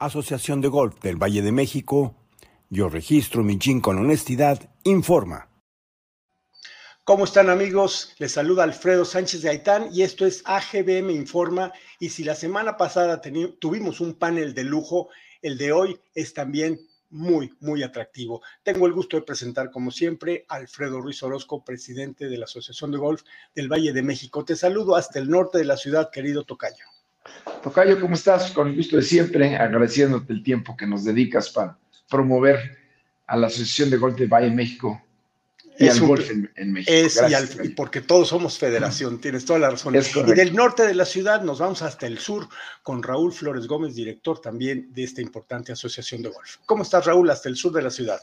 Asociación de Golf del Valle de México, yo registro mi GIN con honestidad, informa. ¿Cómo están amigos? Les saluda Alfredo Sánchez de Aitán y esto es AGBM Informa. Y si la semana pasada tuvimos un panel de lujo, el de hoy es también muy, muy atractivo. Tengo el gusto de presentar, como siempre, a Alfredo Ruiz Orozco, presidente de la Asociación de Golf del Valle de México. Te saludo hasta el norte de la ciudad, querido Tocayo. Tocayo, ¿cómo estás? Con el gusto de siempre, agradeciéndote el tiempo que nos dedicas para promover a la Asociación de Golf de Valle México y al golf en, México. Es, y, porque todos somos federación, tienes toda la razón. y del norte de la ciudad nos vamos hasta el sur con Raúl Flores Gómez, director también de esta importante asociación de golf. ¿Cómo estás, Raúl, hasta el sur de la ciudad?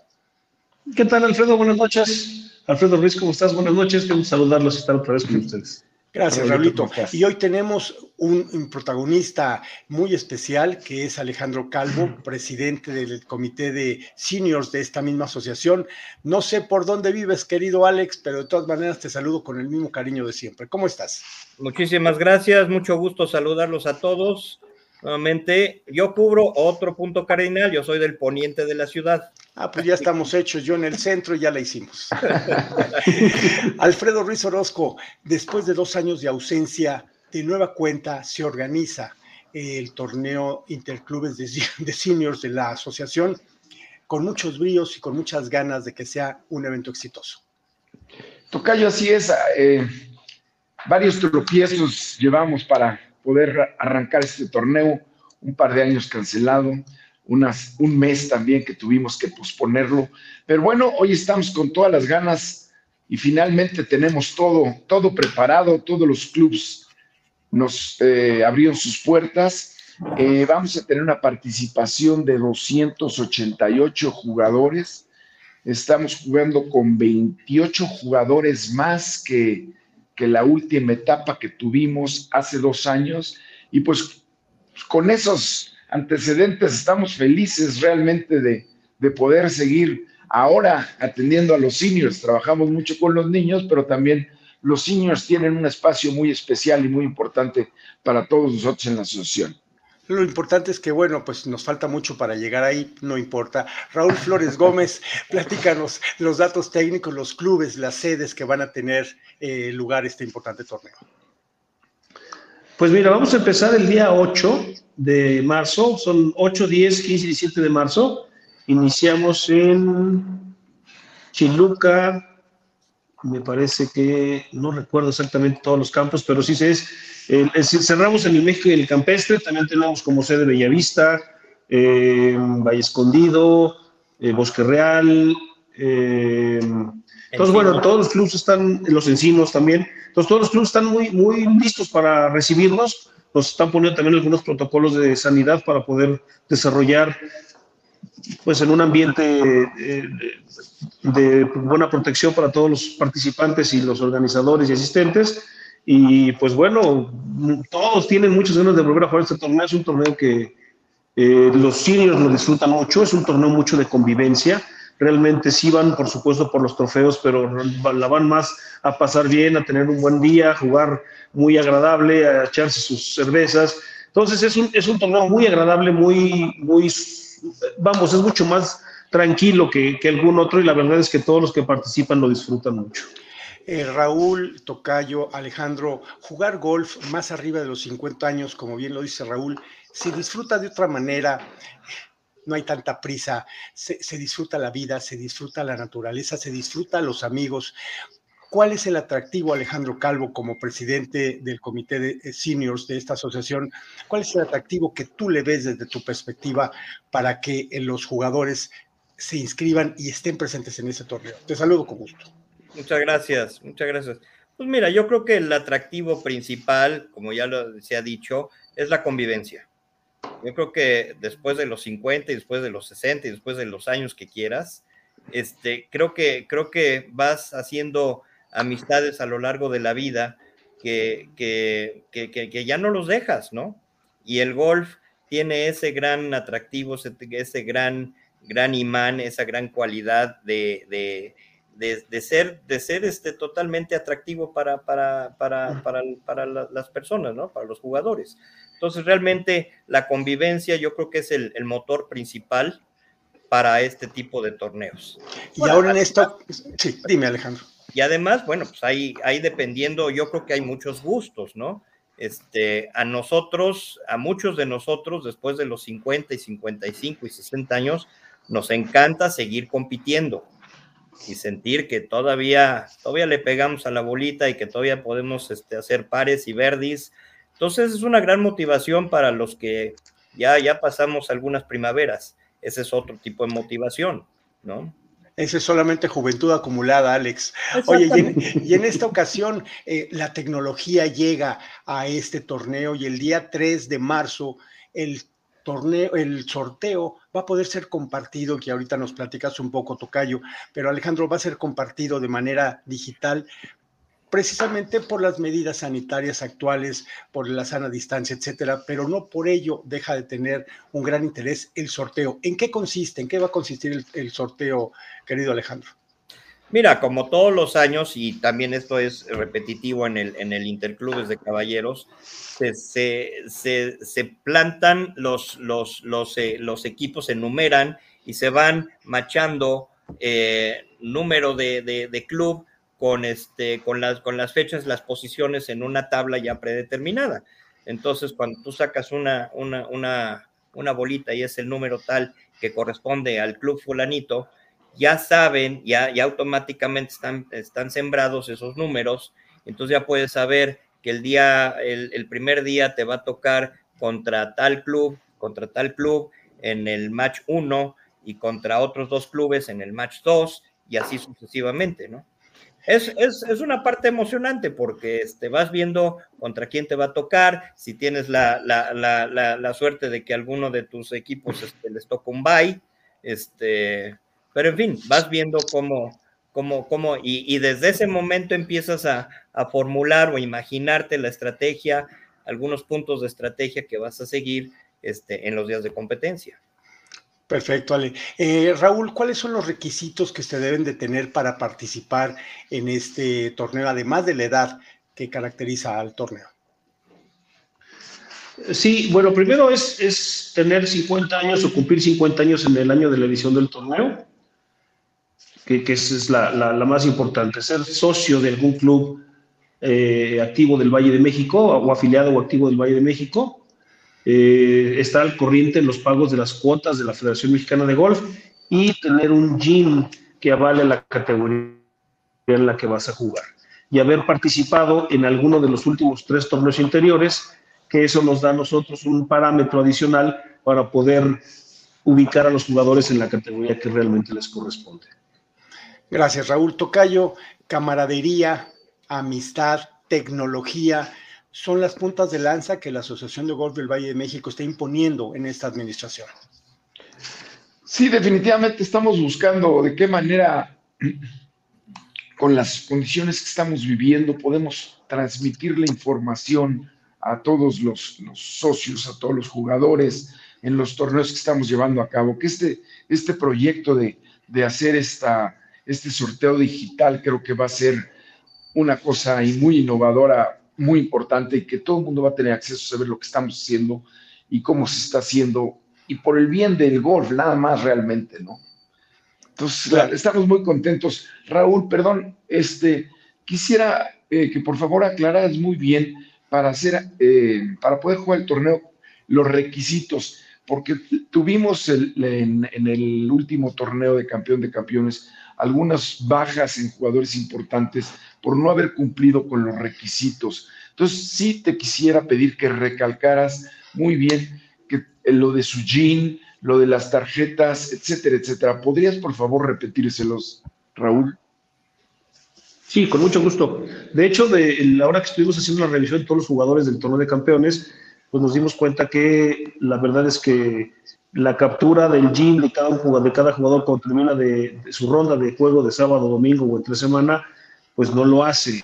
¿Qué tal, Alfredo? Buenas noches. Alfredo Ruiz, ¿cómo estás? Buenas noches. Quiero saludarlos y estar otra vez con ustedes. Gracias, Raulito. Y hoy tenemos un, protagonista muy especial que es Alejandro Calvo, presidente del comité de seniors de esta misma asociación. No sé por dónde vives, querido Alex, pero de todas maneras te saludo con el mismo cariño de siempre. ¿Cómo estás? Muchísimas gracias, mucho gusto saludarlos a todos. Nuevamente, yo cubro otro punto cardinal, yo soy del poniente de la ciudad. Ah, pues ya estamos hechos, yo en el centro y ya la hicimos. Alfredo Ruiz Orozco, después de dos años de ausencia, de nueva cuenta se organiza el torneo Interclubes de, Seniors de la asociación con muchos bríos y con muchas ganas de que sea un evento exitoso. Tocayo, así es. Eh, varios tropiezos llevamos para poder arrancar este torneo, un par de años cancelado, unas, un mes también que tuvimos que posponerlo, pero bueno, hoy estamos con todas las ganas y finalmente tenemos todo, todo preparado, todos los clubes nos eh, abrieron sus puertas. Eh, vamos a tener una participación de 288 jugadores. Estamos jugando con 28 jugadores más que que la última etapa que tuvimos hace dos años. Y pues con esos antecedentes estamos felices realmente de, de poder seguir ahora atendiendo a los seniors. Trabajamos mucho con los niños, pero también los seniors tienen un espacio muy especial y muy importante para todos nosotros en la asociación. Lo importante es que, bueno, pues nos falta mucho para llegar ahí, no importa. Raúl Flores Gómez, platícanos los datos técnicos, los clubes, las sedes que van a tener eh, lugar este importante torneo. Pues mira, vamos a empezar el día 8 de marzo, son 8, 10, 15 y 17 de marzo. Iniciamos en Chiluca, me parece que, no recuerdo exactamente todos los campos, pero sí se es cerramos en el México y el Campestre, también tenemos como sede Bellavista, eh, Valle Escondido, eh, Bosque Real. Eh, entonces, bueno, todos los clubes están, los encinos también, entonces todos los clubes están muy, muy listos para recibirnos. Nos están poniendo también algunos protocolos de sanidad para poder desarrollar pues en un ambiente de buena protección para todos los participantes y los organizadores y asistentes y pues bueno, todos tienen muchas ganas de volver a jugar este torneo. Es un torneo que eh, los seniors lo disfrutan mucho, es un torneo mucho de convivencia. Realmente sí van, por supuesto, por los trofeos, pero la van más a pasar bien, a tener un buen día, a jugar muy agradable, a echarse sus cervezas. Entonces es un, es un torneo muy agradable, muy, muy, vamos, es mucho más tranquilo que, que algún otro y la verdad es que todos los que participan lo disfrutan mucho. Eh, Raúl, Tocayo, Alejandro, jugar golf más arriba de los 50 años, como bien lo dice Raúl, se disfruta de otra manera, no hay tanta prisa, se, disfruta la vida, se disfruta la naturaleza, se disfruta los amigos. ¿Cuál es el atractivo, Alejandro Calvo, como presidente del comité de eh, seniors de esta asociación? ¿Cuál es el atractivo que tú le ves desde tu perspectiva para que eh, los jugadores se inscriban y estén presentes en ese torneo? Te saludo con gusto. Muchas gracias, muchas gracias. Pues mira, yo creo que el atractivo principal, como ya se ha dicho, es la convivencia. Yo creo que después de los 50 y después de los 60 y después de los años que quieras, este, creo, que, creo que vas haciendo amistades a lo largo de la vida que, que, que, ya no los dejas, ¿no? Y el golf tiene ese gran atractivo, ese, gran, gran imán, esa gran cualidad de, ser, de ser este, totalmente atractivo para, para, para, para, para las personas, ¿no? Para los jugadores. Entonces, realmente la convivencia yo creo que es el, motor principal para este tipo de torneos. Y ahora en esto, sí, dime Alejandro. Y además, bueno, pues ahí, ahí dependiendo, yo creo que hay muchos gustos, ¿no? Este, a nosotros, a muchos de nosotros, después de los 50 y 55 y 60 años, nos encanta seguir compitiendo y sentir que todavía, todavía le pegamos a la bolita y que todavía podemos este, hacer pares y verdis. Entonces es una gran motivación para los que ya, ya pasamos algunas primaveras. Ese es otro tipo de motivación, ¿no? Esa es solamente juventud acumulada, Alex. Oye, y en, esta ocasión eh, la tecnología llega a este torneo y el día 3 de marzo el el sorteo va a poder ser compartido, que ahorita nos platicas un poco, Tocayo, pero Alejandro va a ser compartido de manera digital precisamente por las medidas sanitarias actuales, por la sana distancia, etcétera, pero no por ello deja de tener un gran interés el sorteo. ¿En qué consiste? ¿En qué va a consistir el sorteo, querido Alejandro? Mira, como todos los años, y también esto es repetitivo en el, en el Interclubes de Caballeros, se, se, plantan los, los, los, eh, los, equipos, se enumeran y se van machando eh, número de, de, club con, este, con, las, con las fechas, las posiciones en una tabla ya predeterminada. Entonces, cuando tú sacas una, una, una, una bolita y es el número tal que corresponde al club fulanito, ya saben, ya, ya automáticamente están, están sembrados esos números, entonces ya puedes saber que el día, el, primer día te va a tocar contra tal club, contra tal club en el match 1 y contra otros dos clubes en el match 2 y así sucesivamente, ¿no? Es, es, es, una parte emocionante porque este, vas viendo contra quién te va a tocar, si tienes la, la, la, la suerte de que alguno de tus equipos este, les toca un bye, este, pero en fin, vas viendo cómo, cómo, cómo, y, desde ese momento empiezas a, formular o imaginarte la estrategia, algunos puntos de estrategia que vas a seguir este, en los días de competencia. Perfecto, Ale. Eh, Raúl, ¿cuáles son los requisitos que se deben de tener para participar en este torneo, además de la edad que caracteriza al torneo? Sí, bueno, primero es, es tener 50 años o cumplir 50 años en el año de la edición del torneo que, esa es la, más importante, ser socio de algún club eh, activo del Valle de México o afiliado o activo del Valle de México, eh, estar al corriente en los pagos de las cuotas de la Federación Mexicana de Golf y tener un gym que avale la categoría en la que vas a jugar y haber participado en alguno de los últimos tres torneos interiores, que eso nos da a nosotros un parámetro adicional para poder ubicar a los jugadores en la categoría que realmente les corresponde. Gracias, Raúl Tocayo. Camaradería, amistad, tecnología, son las puntas de lanza que la Asociación de Golf del Valle de México está imponiendo en esta administración. Sí, definitivamente estamos buscando de qué manera, con las condiciones que estamos viviendo, podemos transmitir la información a todos los, socios, a todos los jugadores en los torneos que estamos llevando a cabo, que este, este proyecto de, de hacer esta este sorteo digital creo que va a ser una cosa muy innovadora, muy importante y que todo el mundo va a tener acceso a saber lo que estamos haciendo y cómo se está haciendo y por el bien del golf, nada más realmente, ¿no? Entonces, estamos muy contentos. Raúl, perdón, este, quisiera eh, que por favor aclararas muy bien para hacer, eh, para poder jugar el torneo, los requisitos, porque tuvimos en, en, el último torneo de campeón de campeones algunas bajas en jugadores importantes por no haber cumplido con los requisitos. Entonces, sí te quisiera pedir que recalcaras muy bien que eh, lo de su jean, lo de las tarjetas, etcétera, etcétera. ¿Podrías, por favor, repetírselos, Raúl? Sí, con mucho gusto. De hecho, de la hora que estuvimos haciendo la revisión de todos los jugadores del torneo de campeones, pues nos dimos cuenta que la verdad es que la captura del gym de cada, jugador, cuando termina de, su ronda de juego de sábado, domingo o entre semana, pues no lo hace.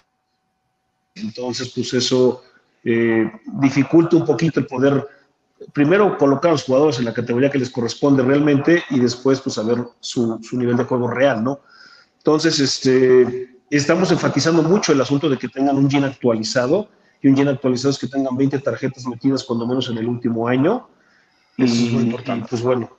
Entonces, pues eso eh, dificulta un poquito el poder, primero, colocar a los jugadores en la categoría que les corresponde realmente y después, pues, saber su, su nivel de juego real, ¿no? Entonces, este, estamos enfatizando mucho el asunto de que tengan un gym actualizado y un gin actualizados que tengan 20 tarjetas metidas cuando menos en el último año. Eso es muy importante. pues bueno,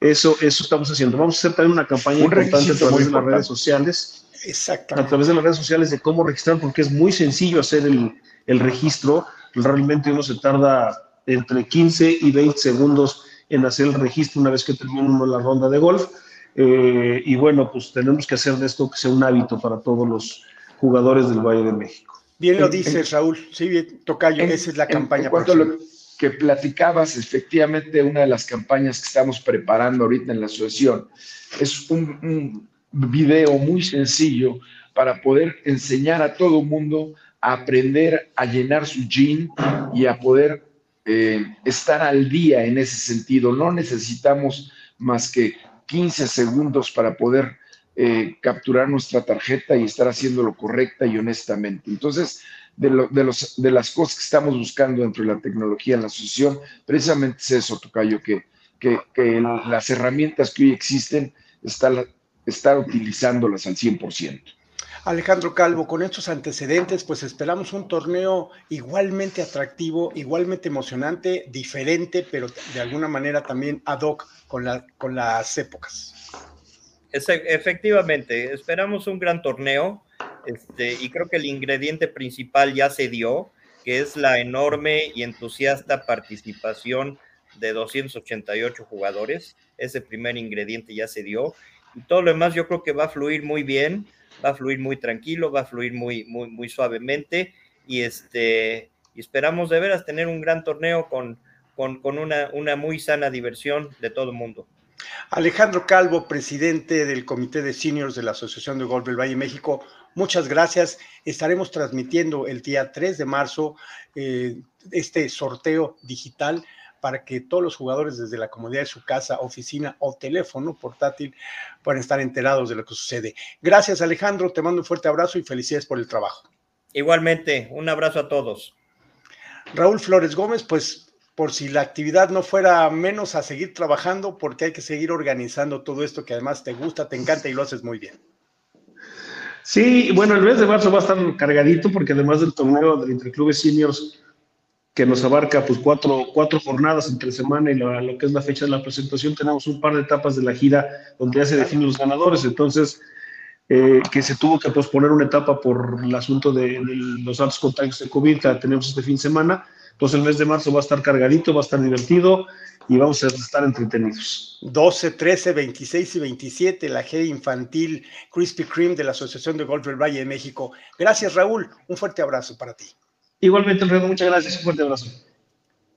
eso, eso estamos haciendo. Vamos a hacer también una campaña importante a través de las redes sociales. Exactamente. A través de las redes sociales de cómo registrar, porque es muy sencillo hacer el, el registro. Realmente uno se tarda entre 15 y 20 segundos en hacer el registro una vez que termina la ronda de golf. Eh, y bueno, pues tenemos que hacer de esto que sea un hábito para todos los jugadores del Valle de México. Bien lo dices, Raúl. Sí, bien, Tocayo, esa es la campaña. En cuanto a lo que platicabas, efectivamente, una de las campañas que estamos preparando ahorita en la asociación es un, video muy sencillo para poder enseñar a todo mundo a aprender a llenar su jean y a poder eh, estar al día en ese sentido. No necesitamos más que 15 segundos para poder eh, capturar nuestra tarjeta y estar haciéndolo correcta y honestamente. Entonces, de, los, de las cosas que estamos buscando dentro de la tecnología en la asociación, precisamente es eso, Tocayo, que, que, las herramientas que hoy existen, están, estar utilizándolas al 100%. Alejandro Calvo, con estos antecedentes, pues esperamos un torneo igualmente atractivo, igualmente emocionante, diferente, pero de alguna manera también ad hoc con, la, con las épocas. efectivamente, esperamos un gran torneo este, y creo que el ingrediente principal ya se dio, que es la enorme y entusiasta participación de 288 jugadores. Ese primer ingrediente ya se dio. Y todo lo demás yo creo que va a fluir muy bien va a fluir muy tranquilo, va a fluir muy, muy, muy suavemente y, este, esperamos de veras tener un gran torneo con, con, una, una muy sana diversión de todo el mundo. Alejandro Calvo, presidente del Comité de Seniors de la Asociación de Golf del Valle México, muchas gracias. Estaremos transmitiendo el día 3 de marzo eh, este sorteo digital para que todos los jugadores desde la comodidad de su casa, oficina o teléfono portátil puedan estar enterados de lo que sucede. Gracias Alejandro, te mando un fuerte abrazo y felicidades por el trabajo. Igualmente, un abrazo a todos. Raúl Flores Gómez, pues por si la actividad no fuera menos a seguir trabajando, porque hay que seguir organizando todo esto que además te gusta, te encanta y lo haces muy bien. Sí, bueno, el mes de marzo va a estar cargadito porque además del torneo del Interclubes Seniors que nos abarca pues cuatro, cuatro jornadas entre semana y lo, que es la fecha de la presentación, tenemos un par de etapas de la gira donde ya se definen los ganadores, entonces eh, que se tuvo que posponer una etapa por el asunto de, los altos contagios de COVID que tenemos este fin de semana, entonces el mes de marzo va a estar cargadito, va a estar divertido y vamos a estar entretenidos. 12, 13, 26 y 27, la G infantil Krispy Kreme de la Asociación de Golf del Valle de México. Gracias Raúl, un fuerte abrazo para ti. Igualmente, Alfredo, muchas gracias. Un fuerte abrazo.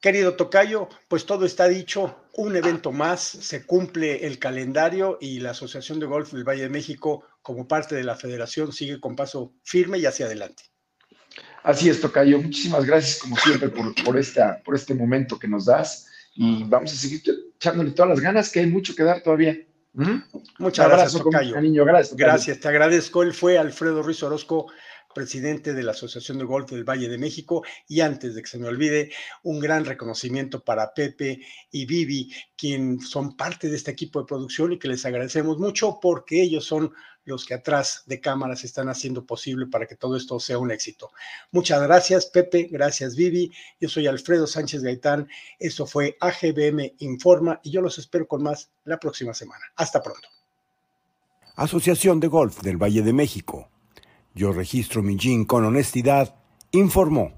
Querido Tocayo, pues todo está dicho, un evento más, se cumple el calendario y la Asociación de Golf del Valle de México, como parte de la federación, sigue con paso firme y hacia adelante. Así es, Tocayo. Muchísimas gracias, como siempre, por, por, esta, por este momento que nos das y vamos a seguir echándole todas las ganas, que hay mucho que dar todavía. ¿Mm? Muchas gracias, Tocayo. Gracias, gracias, te agradezco. Él fue Alfredo Ruiz Orozco presidente de la Asociación de Golf del Valle de México. Y antes de que se me olvide, un gran reconocimiento para Pepe y Vivi, quien son parte de este equipo de producción y que les agradecemos mucho porque ellos son los que atrás de cámaras están haciendo posible para que todo esto sea un éxito. Muchas gracias, Pepe. Gracias, Vivi. Yo soy Alfredo Sánchez Gaitán. Esto fue AGBM Informa y yo los espero con más la próxima semana. Hasta pronto. Asociación de Golf del Valle de México yo registro mi jean con honestidad, informó.